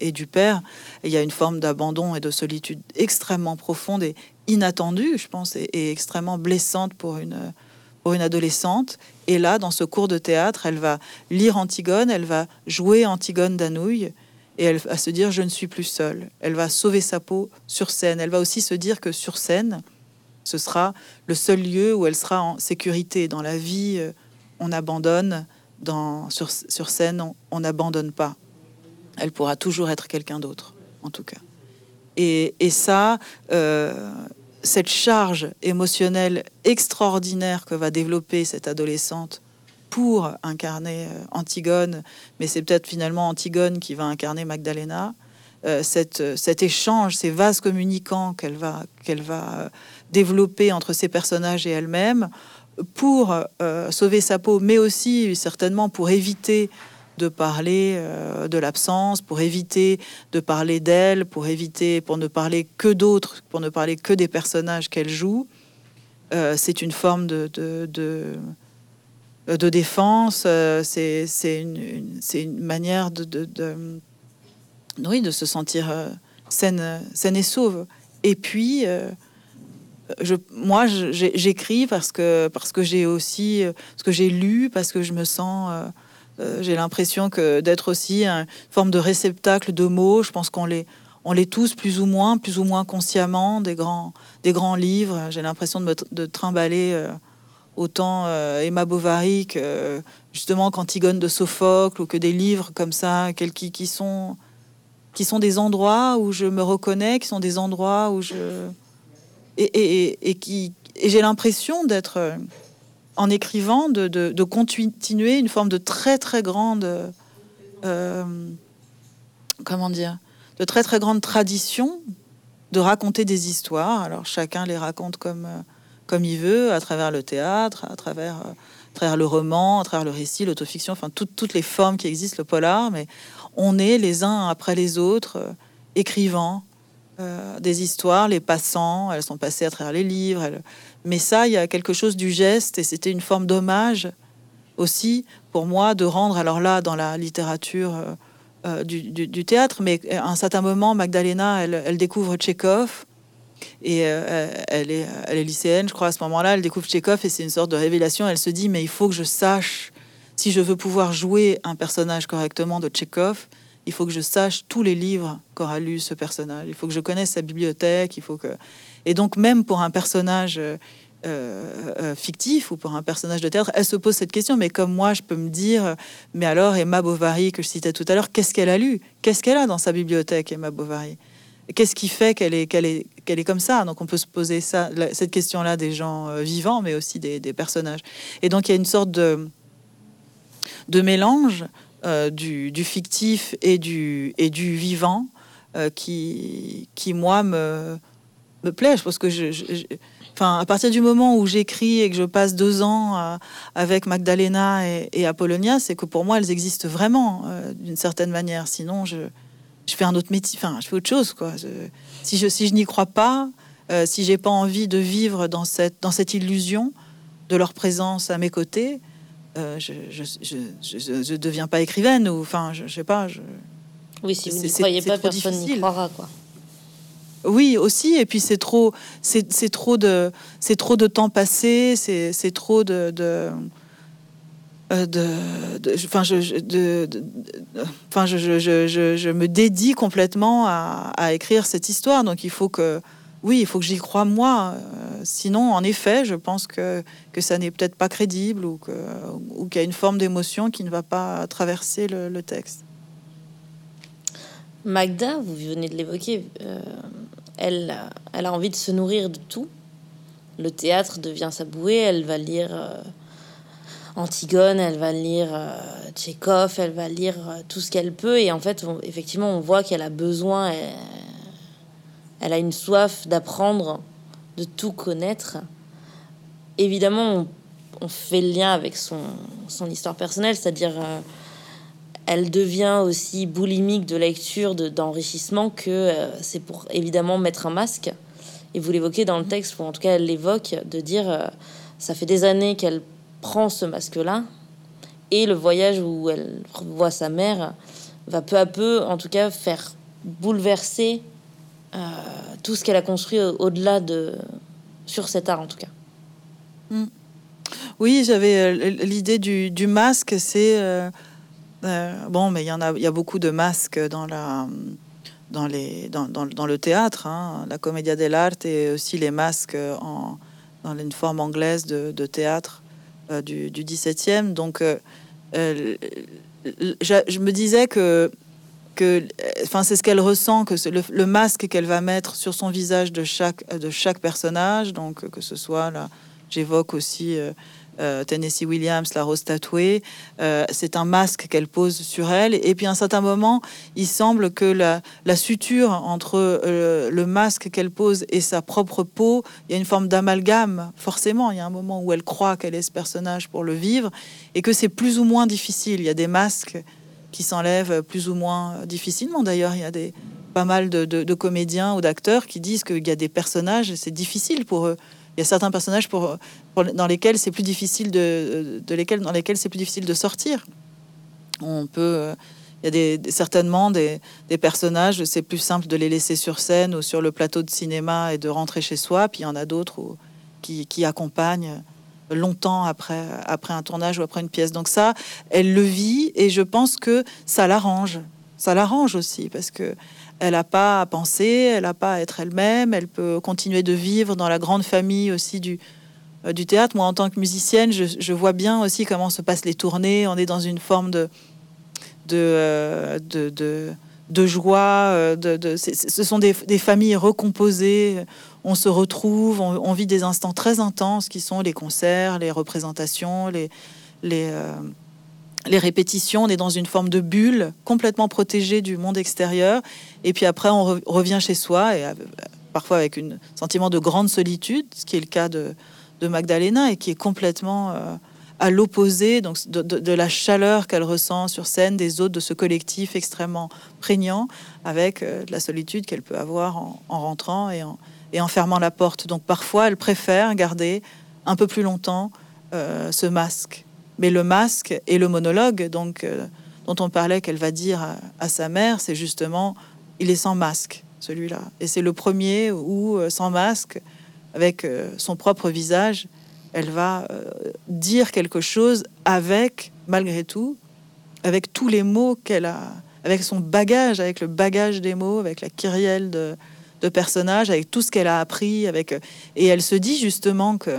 et, du père. il y a une forme d'abandon et de solitude extrêmement profonde et inattendue, je pense, et, et, extrêmement blessante pour une, pour une adolescente. Et là, dans ce cours de théâtre, elle va lire Antigone, elle va jouer Antigone d'Anouille et elle va se dire je ne suis plus seule. Elle va sauver sa peau sur scène. Elle va aussi se dire que sur scène, ce sera le seul lieu où elle sera en sécurité. Dans la vie, euh, on abandonne. Dans, sur, sur scène, on n'abandonne pas. Elle pourra toujours être quelqu'un d'autre, en tout cas. Et, et ça, euh, cette charge émotionnelle extraordinaire que va développer cette adolescente pour incarner euh, Antigone, mais c'est peut-être finalement Antigone qui va incarner Magdalena. Euh, cette, cet échange, ces vases communicants qu'elle va, va euh, développer entre ses personnages et elle-même pour sauver sa peau, mais aussi certainement pour éviter de parler de l'absence, pour éviter de parler d'elle, pour éviter, pour ne parler que d'autres, pour ne parler que des personnages qu'elle joue. c'est une forme de, euh, de défense. Euh, c'est une, manière de, de, de, se sentir euh, saine, et sauve. Et puis, moi, j'écris parce que, j'ai aussi, ce que j'ai lu, parce que je me sens, j'ai l'impression que d'être aussi une forme de réceptacle de mots. Je pense qu'on les, on tous plus ou moins, plus ou moins consciemment, des grands, livres. J'ai l'impression de me de trimballer autant euh, Emma Bovary que justement qu'Antigone de Sophocle ou que des livres comme ça, qui, sont, qui sont des endroits où je me reconnais, qui sont des endroits où je... Et, et, qui, et j'ai l'impression d'être, euh, en écrivant, de, de, continuer une forme de très très grande... Euh, comment dire De très très grande tradition de raconter des histoires. Alors chacun les raconte comme comme il veut, à travers le théâtre, à travers, euh, le roman, à travers le récit, l'autofiction, enfin toutes les formes qui existent, le polar, mais on est les uns après les autres, euh, écrivant euh, des histoires, les passants, elles sont passées à travers les livres, mais ça, il y a quelque chose du geste, et c'était une forme d'hommage aussi pour moi de rendre, alors là, dans la littérature du, théâtre, mais à un certain moment, Magdalena, elle, elle découvre Tchékov, et euh, elle, est, elle est lycéenne, je crois, à ce moment-là. Elle découvre Tchekhov et c'est une sorte de révélation. Elle se dit, mais il faut que je sache, si je veux pouvoir jouer un personnage correctement de Tchekhov, il faut que je sache tous les livres qu'aura lu ce personnage. Il faut que je connaisse sa bibliothèque. Il faut que... Et donc, même pour un personnage euh, euh, fictif ou pour un personnage de théâtre, elle se pose cette question. Mais comme moi, je peux me dire, mais alors, Emma Bovary, que je citais tout à l'heure, qu'est-ce qu'elle a lu? Qu'est-ce qu'elle a dans sa bibliothèque, Emma Bovary? Qu'est-ce qui fait qu'elle est, qu'elle est, qu'elle est comme ça? Donc on peut se poser ça, cette question-là des gens euh, vivants, mais aussi des, personnages. Et donc il y a une sorte de, de mélange euh, du, fictif et du, et du vivant euh, qui, qui, moi, me, me plaît. Je pense que je, enfin, à partir du moment où j'écris et que je passe deux ans avec Magdalena et, Apollonia, c'est que pour moi, elles existent vraiment d'une certaine manière. Sinon, je, je fais un autre métier, enfin, je fais autre chose, quoi. si je, si je n'y crois pas, euh, si j'ai pas envie de vivre dans cette, dans cette illusion de leur présence à mes côtés, je, je, deviens pas écrivaine ou, enfin, je, sais pas. oui, si vous ne croyez pas, personne n'y croira, quoi. Oui, aussi. Et puis c'est trop, c'est trop de, c'est trop de temps passé. C'est trop de, de enfin, je, enfin, je, je, je, me dédie complètement à, écrire cette histoire. Donc, il faut que, oui, il faut que j'y croie moi. Euh, sinon, en effet, je pense que, que ça n'est peut-être pas crédible ou qu'il ou qu'il y a une forme d'émotion qui ne va pas traverser le, texte. Magda, vous venez de l'évoquer, euh, elle, elle a envie de se nourrir de tout. Le théâtre devient sa bouée, elle va lire euh, Antigone, elle va lire euh, Tchekhov, elle va lire tout ce qu'elle peut. Et en fait, effectivement, on voit qu'elle a besoin, elle, a une soif d'apprendre, de tout connaître. Évidemment, on, on, fait le lien avec son, son histoire personnelle, c'est-à-dire elle devient aussi boulimique de lecture, d'enrichissement, que euh, c'est pour évidemment mettre un masque. Et vous l'évoquez dans le texte, ou en tout cas elle l'évoque, de dire euh, ça fait des années qu'elle prend ce masque-là, et le voyage où elle voit sa mère va peu à peu, en tout cas, faire bouleverser euh, tout ce qu'elle a construit au-delà de sur cet art, en tout cas. Mm. Oui, j'avais l'idée du, masque, c'est euh, bon, mais il y en a, il y a beaucoup de masques dans la, dans les, dans, le théâtre, hein, la commedia dell'arte et aussi les masques dans une forme anglaise de, théâtre euh, du, du 17e. Donc, euh, je, me disais que, que enfin, c'est ce qu'elle ressent, que le, le, masque qu'elle va mettre sur son visage de chaque, de chaque personnage, donc que ce soit là, j'évoque aussi euh, Tennessee Williams, la rose tatouée. Euh, c'est un masque qu'elle pose sur elle. Et puis à un certain moment, il semble que la, suture entre euh, le masque qu'elle pose et sa propre peau, il y a une forme d'amalgame. Forcément, il y a un moment où elle croit qu'elle est ce personnage pour le vivre et que c'est plus ou moins difficile. Il y a des masques qui s'enlèvent plus ou moins difficilement. D'ailleurs, il y a pas mal de comédiens ou d'acteurs qui disent qu'il y a des personnages, c'est difficile pour eux il y a certains personnages pour, dans lesquels c'est plus difficile de, de lesquels, dans lesquels c'est plus difficile de sortir. On peut, euh, il y a des, certainement des, des personnages, c'est plus simple de les laisser sur scène ou sur le plateau de cinéma et de rentrer chez soi. Puis il y en a d'autres qui, qui accompagnent longtemps après, après un tournage ou après une pièce. Donc ça, elle le vit et je pense que ça l'arrange. Ça l'arrange aussi parce que elle n'a pas à penser, elle n'a pas à être elle-même, elle peut continuer de vivre dans la grande famille aussi du, euh, du théâtre. Moi, en tant que musicienne, je, vois bien aussi comment se passent les tournées. On est dans une forme de, de, euh, de, joie. Euh, de, ce sont des, familles recomposées. On se retrouve, on, vit des instants très intenses qui sont les concerts, les représentations, les, les, les répétitions, on est dans une forme de bulle complètement protégée du monde extérieur. Et puis après, on revient chez soi, et euh, parfois avec un sentiment de grande solitude, ce qui est le cas de, Magdalena, et qui est complètement euh, à l'opposé de, la chaleur qu'elle ressent sur scène des autres, de ce collectif extrêmement prégnant, avec euh, la solitude qu'elle peut avoir en, rentrant et en, et en, fermant la porte. Donc parfois, elle préfère garder un peu plus longtemps ce masque mais le masque et le monologue, donc euh, dont on parlait qu'elle va dire à, sa mère, c'est justement il est sans masque celui-là. Et c'est le premier où euh, sans masque, avec euh, son propre visage, elle va dire quelque chose avec, malgré tout, avec tous les mots qu'elle a, avec son bagage, avec le bagage des mots, avec la kyrielle de, de personnages, avec tout ce qu'elle a appris, avec et elle se dit justement que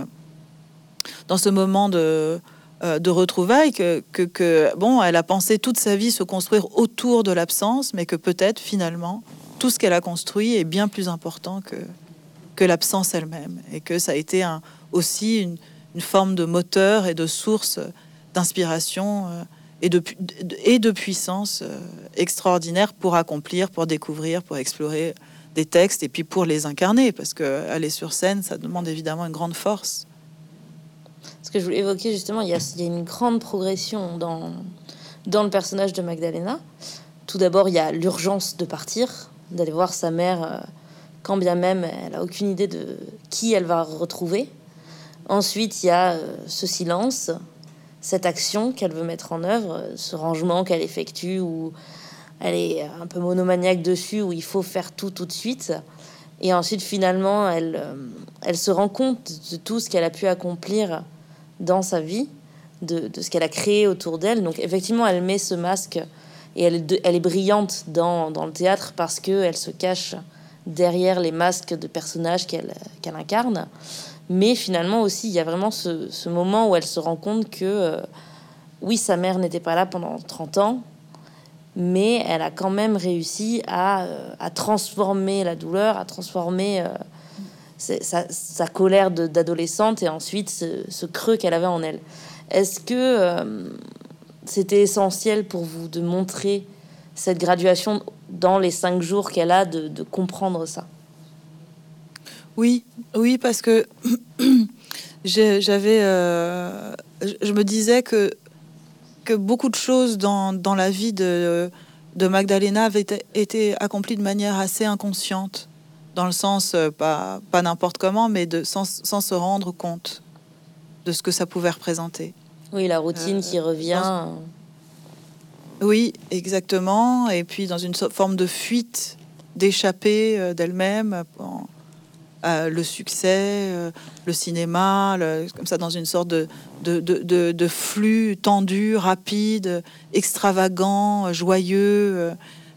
dans ce moment de de retrouvailles que, que, bon, elle a pensé toute sa vie se construire autour de l'absence, mais que peut-être finalement tout ce qu'elle a construit est bien plus important que, que l'absence elle-même, et que ça a été un, aussi une, forme de moteur et de source d'inspiration euh, et, de, et de puissance euh, extraordinaire pour accomplir, pour découvrir, pour explorer des textes et puis pour les incarner, parce que aller sur scène, ça demande évidemment une grande force. Ce que je voulais évoquer justement, il y a, une grande progression dans, dans le personnage de Magdalena. Tout d'abord, il y a l'urgence de partir, d'aller voir sa mère, euh, quand bien même elle a aucune idée de qui elle va retrouver. Ensuite, il y a euh, ce silence, cette action qu'elle veut mettre en œuvre, ce rangement qu'elle effectue, où elle est un peu monomaniaque dessus, où il faut faire tout tout de suite. Et ensuite, finalement, elle, euh, elle se rend compte de tout ce qu'elle a pu accomplir dans sa vie, de, ce qu'elle a créé autour d'elle. Donc, effectivement, elle met ce masque et elle, est brillante dans, le théâtre parce qu'elle se cache derrière les masques de personnages qu'elle incarne. Mais finalement aussi, il y a vraiment ce, moment où elle se rend compte que, euh, oui, sa mère n'était pas là pendant 30 ans, mais elle a quand même réussi à, euh, transformer la douleur, à transformer euh, sa, colère d'adolescente et ensuite ce, creux qu'elle avait en elle. Est-ce que c'était essentiel pour vous de montrer cette graduation dans les cinq jours qu'elle a, de, comprendre ça? Oui, oui, parce que j'avais, euh, je me disais que que beaucoup de choses dans, dans la vie de, de Magdalena avaient été, accomplies de manière assez inconsciente, dans le sens euh, pas, pas n'importe comment, mais de, sans, sans, se rendre compte de ce que ça pouvait représenter. Oui, la routine euh, qui revient. Dans... Oui, exactement. Et puis dans une forme de fuite, d'échapper euh, d'elle-même, euh, le succès, euh, le cinéma, le, comme ça, dans une sorte de, de, de, de flux tendu, rapide, extravagant, joyeux.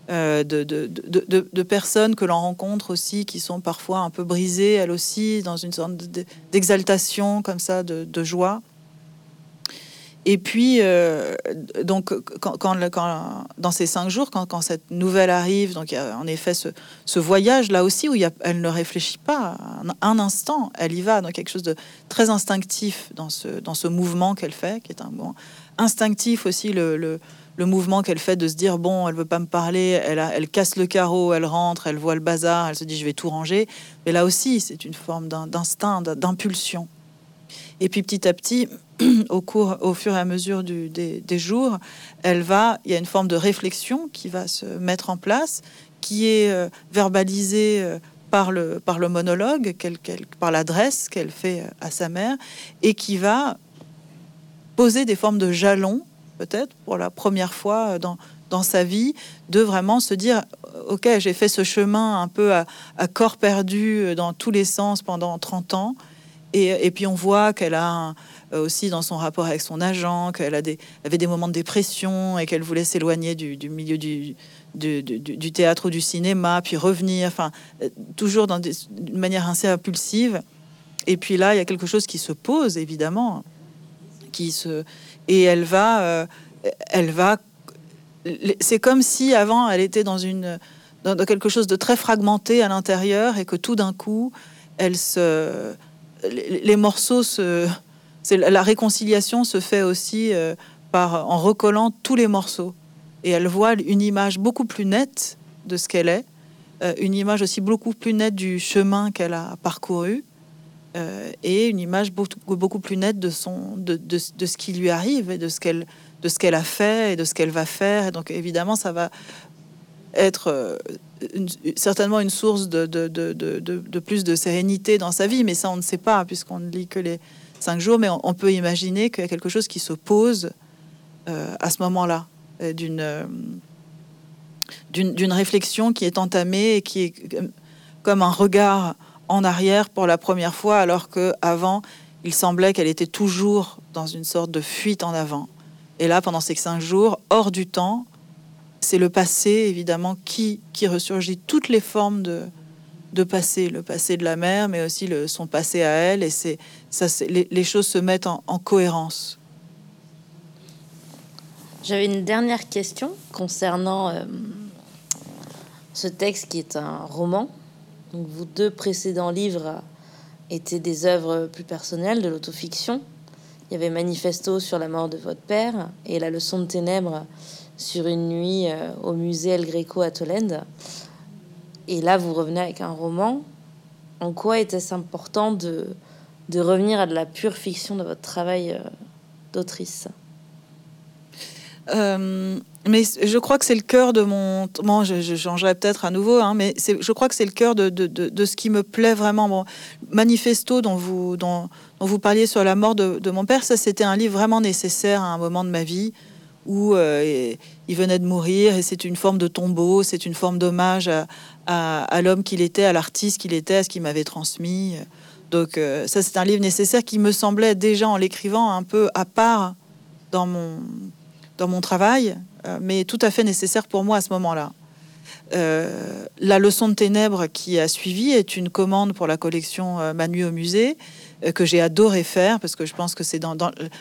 Euh, de, personnes que l'on rencontre aussi qui sont parfois un peu brisées, elles aussi, dans une sorte d'exaltation comme ça, de, joie. Et puis, euh, donc, quand, dans ces cinq jours, quand, cette nouvelle arrive, donc en effet ce, voyage là aussi où il elle ne réfléchit pas un, instant, elle y va dans quelque chose de très instinctif dans ce, dans ce mouvement qu'elle fait, qui est un bon instinctif aussi le, le mouvement qu'elle fait de se dire bon, elle veut pas me parler, elle, elle casse le carreau, elle rentre, elle voit le bazar, elle se dit je vais tout ranger. Mais là aussi, c'est une forme d'instinct, d'impulsion. Et puis petit à petit, au cours, au fur et à mesure des, jours, elle va, il y a une forme de réflexion qui va se mettre en place, qui est euh, verbalisée euh, par le, par le monologue, par l'adresse qu'elle fait euh, à sa mère, et qui va poser des formes de jalons, peut-être pour la première fois euh, dans, dans sa vie, de vraiment se dire, ok, j'ai fait ce chemin un peu à, corps perdu euh, dans tous les sens pendant 30 ans, et, et puis on voit qu'elle a euh, aussi dans son rapport avec son agent, qu'elle avait des moments de dépression et qu'elle voulait s'éloigner du, milieu du, du, théâtre ou du cinéma, puis revenir, enfin, euh, toujours d'une manière assez impulsive. Et puis là, il y a quelque chose qui se pose, évidemment, qui se... Et elle va... Euh, elle va c'est comme si avant, elle était dans, une, dans quelque chose de très fragmenté à l'intérieur et que tout d'un coup, elle se... les, morceaux se c'est la réconciliation se fait aussi euh, par en recollant tous les morceaux. Et elle voit une image beaucoup plus nette de ce qu'elle est, euh, une image aussi beaucoup plus nette du chemin qu'elle a parcouru euh, et une image beaucoup, beaucoup plus nette de son de, de, de, ce qui lui arrive et de ce qu'elle de a fait et de ce qu'elle va faire. Donc évidemment ça va être euh, certainement une source de, de, plus de sérénité dans sa vie. Mais ça on ne sait pas puisqu'on ne lit que les cinq jours, mais on, peut imaginer qu'il y a quelque chose qui se pose euh, à ce moment-là, d'une d'une réflexion qui est entamée et qui est comme un regard en arrière pour la première fois, alors que avant il semblait qu'elle était toujours dans une sorte de fuite en avant. Et là, pendant ces cinq jours, hors du temps, c'est le passé, évidemment, qui, qui ressurgit toutes les formes de, de passé, le passé de la mère, mais aussi son passé à elle. Et c'est ça, les, les, choses se mettent en, en cohérence. J'avais une dernière question concernant euh, ce texte qui est un roman. Donc, vos deux précédents livres étaient des œuvres plus personnelles, de l'autofiction. Il y avait Manifesto sur la mort de votre père et La leçon de ténèbres sur une nuit euh, au musée El Greco à Tolède. et là, vous revenez avec un roman. En quoi était-ce important de, de revenir à de la pure fiction de votre travail euh, d'autrice? Euh, mais je crois que c'est le cœur de mon. Bon, je, changerai peut-être à nouveau, hein, mais je crois que c'est le cœur de, de, de, ce qui me plaît vraiment. Bon, Manifesto, dont vous, dont, dont vous parliez sur la mort de, mon père, ça c'était un livre vraiment nécessaire à un moment de ma vie où euh, il venait de mourir et c'est une forme de tombeau, c'est une forme d'hommage à, à, l'homme qu'il était, à l'artiste qu'il était, à ce qu'il m'avait transmis. Donc euh, ça c'est un livre nécessaire qui me semblait déjà en l'écrivant un peu à part dans mon, dans mon travail, euh, mais tout à fait nécessaire pour moi à ce moment-là. la leçon de ténèbres qui a suivi est une commande pour la collection Manu au musée euh, que j'ai adoré faire parce que je pense que c'est dans,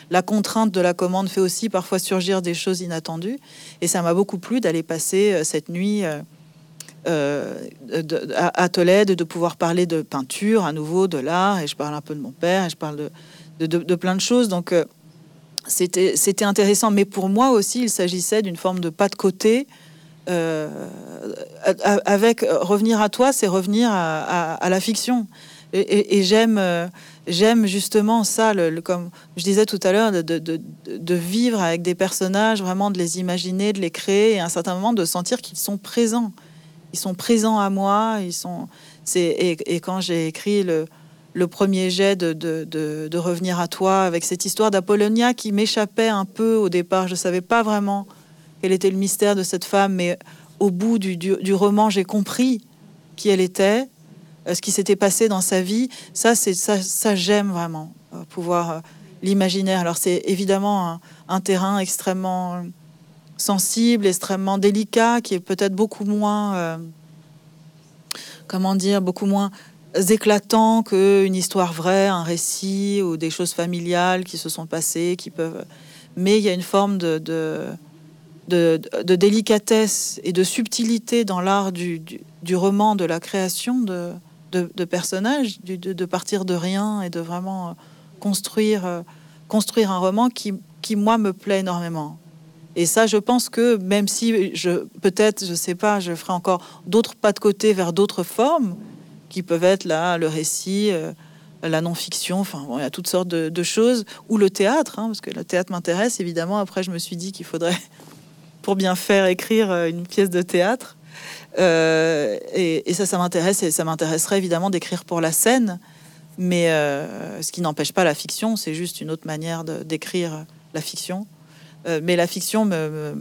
la contrainte de la commande fait aussi parfois surgir des choses inattendues et ça m'a beaucoup plu d'aller passer euh, cette nuit euh, à, Tolède de pouvoir parler de peinture à nouveau de l'art et je parle un peu de mon père et je parle de, de, plein de choses donc c'était intéressant mais pour moi aussi il s'agissait d'une forme de pas de côté avec revenir à toi c'est revenir à, la fiction et j'aime j'aime justement ça, comme je disais tout à l'heure, de, vivre avec des personnages, vraiment de les imaginer, de les créer, et à un certain moment de sentir qu'ils sont présents. Ils sont présents à moi. Ils sont. Et, quand j'ai écrit le, le premier jet de, de, revenir à toi avec cette histoire d'Apollonia qui m'échappait un peu au départ, je savais pas vraiment quel était le mystère de cette femme, mais au bout du, du, roman, j'ai compris qui elle était euh, ce qui s'était passé dans sa vie. Ça, c'est ça, j'aime vraiment euh, pouvoir euh, l'imaginaire. Alors c'est évidemment un, terrain extrêmement sensible, extrêmement délicat, qui est peut-être beaucoup moins, comment dire, beaucoup moins éclatant qu'une histoire vraie, un récit ou des choses familiales qui se sont passées, qui peuvent. Mais il y a une forme de, de, de, délicatesse et de subtilité dans l'art du, du, du, roman, de la création de, de, personnages, de, partir de rien et de vraiment construire, construire un roman qui, qui, moi, me plaît énormément. Et ça, je pense que même si je peut-être, je sais pas, je ferai encore d'autres pas de côté vers d'autres formes qui peuvent être là, le récit, euh, la non-fiction, enfin, il y a toutes sortes de, choses, ou le théâtre, hein, parce que le théâtre m'intéresse évidemment. Après, je me suis dit qu'il faudrait, pour bien faire, écrire une pièce de théâtre. Euh, et, ça, ça m'intéresse et ça m'intéresserait évidemment d'écrire pour la scène, mais euh, ce qui n'empêche pas la fiction, c'est juste une autre manière d'écrire la fiction. Euh, mais la fiction me,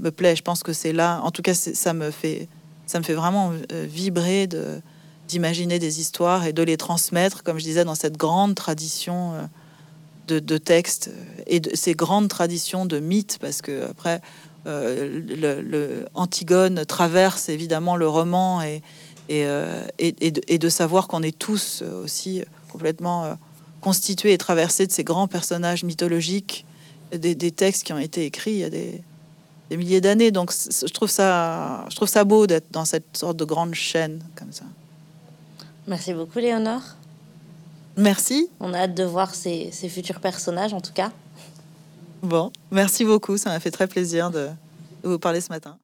me, plaît. Je pense que c'est là, en tout cas, ça me fait, ça me fait vraiment vibrer de d'imaginer des histoires et de les transmettre, comme je disais, dans cette grande tradition de, de textes et de ces grandes traditions de mythes, parce que après, euh, le, Antigone traverse évidemment le roman et, et, euh, et, de, savoir qu'on est tous aussi complètement euh, constitués et traversés de ces grands personnages mythologiques, des, textes qui ont été écrits il y a des, milliers d'années. Donc je trouve ça, je trouve ça beau d'être dans cette sorte de grande chaîne comme ça. Merci beaucoup, Léonore. Merci. On a hâte de voir ces, ces futurs personnages, en tout cas. Bon, merci beaucoup. Ça m'a fait très plaisir de vous parler ce matin.